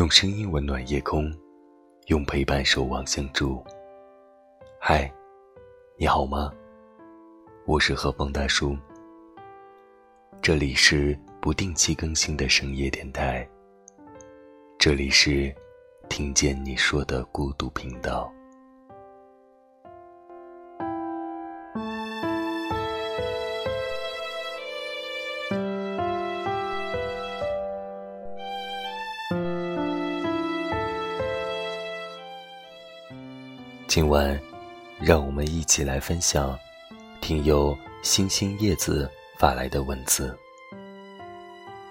用声音温暖夜空，用陪伴守望相助。嗨，你好吗？我是何风大叔。这里是不定期更新的深夜电台。这里是听见你说的孤独频道。今晚，让我们一起来分享听友星星叶子发来的文字。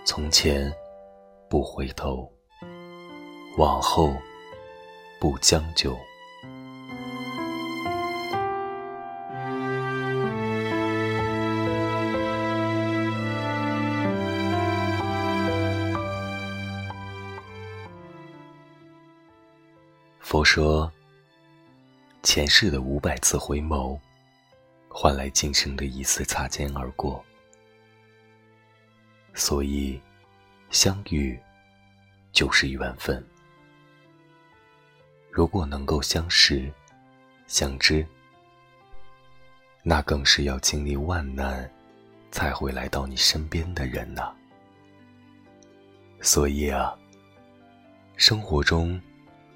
从前不回头，往后不将就。佛说。前世的五百次回眸，换来今生的一次擦肩而过。所以，相遇就是缘分。如果能够相识、相知，那更是要经历万难才会来到你身边的人呐。所以啊，生活中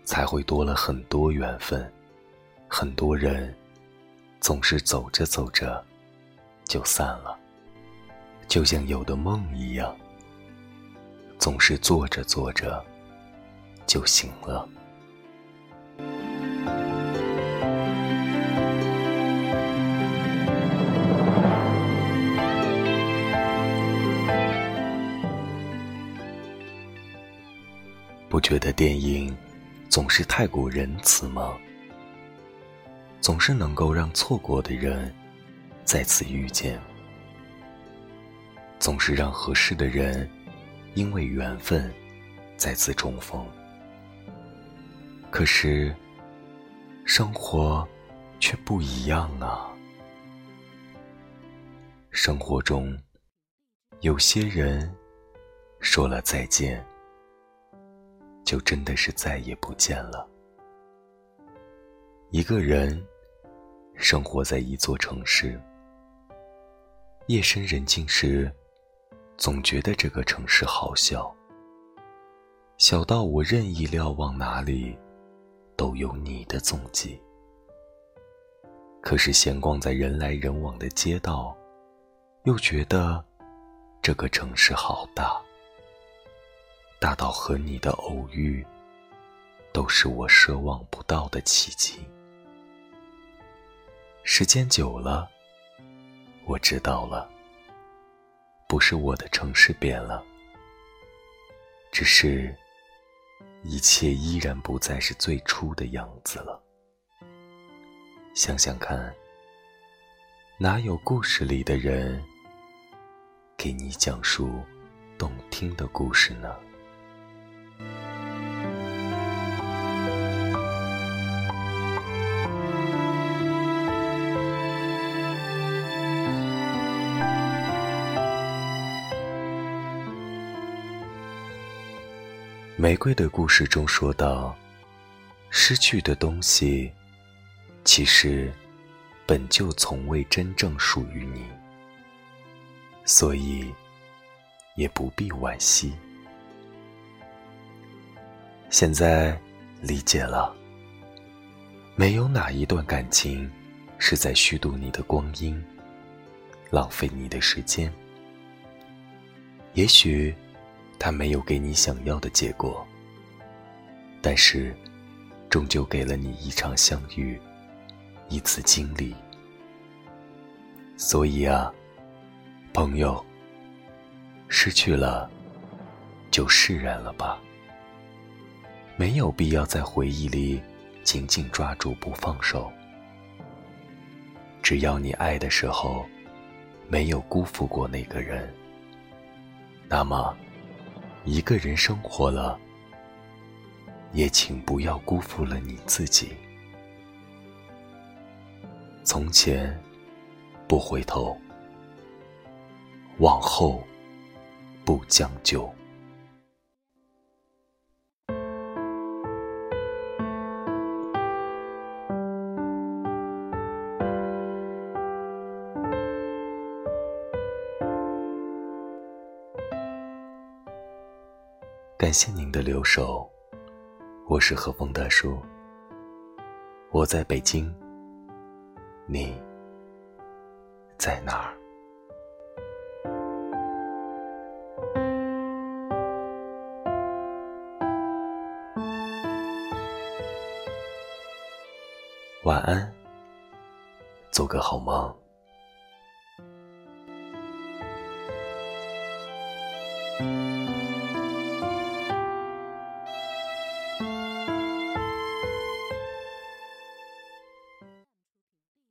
才会多了很多缘分。很多人总是走着走着就散了，就像有的梦一样，总是做着做着就醒了。不觉得电影总是太过仁慈吗？总是能够让错过的人再次遇见，总是让合适的人因为缘分再次重逢。可是，生活却不一样啊！生活中，有些人说了再见，就真的是再也不见了。一个人。生活在一座城市，夜深人静时，总觉得这个城市好小，小到我任意瞭望哪里，都有你的踪迹。可是闲逛在人来人往的街道，又觉得这个城市好大，大到和你的偶遇，都是我奢望不到的奇迹。时间久了，我知道了，不是我的城市变了，只是，一切依然不再是最初的样子了。想想看，哪有故事里的人，给你讲述动听的故事呢？玫瑰的故事中说道：“失去的东西，其实本就从未真正属于你，所以也不必惋惜。现在理解了，没有哪一段感情是在虚度你的光阴，浪费你的时间。也许……”他没有给你想要的结果，但是，终究给了你一场相遇，一次经历。所以啊，朋友，失去了，就释然了吧。没有必要在回忆里紧紧抓住不放手。只要你爱的时候，没有辜负过那个人，那么。一个人生活了，也请不要辜负了你自己。从前不回头，往后不将就。感谢您的留守，我是和风大叔。我在北京，你在哪儿？晚安，做个好梦。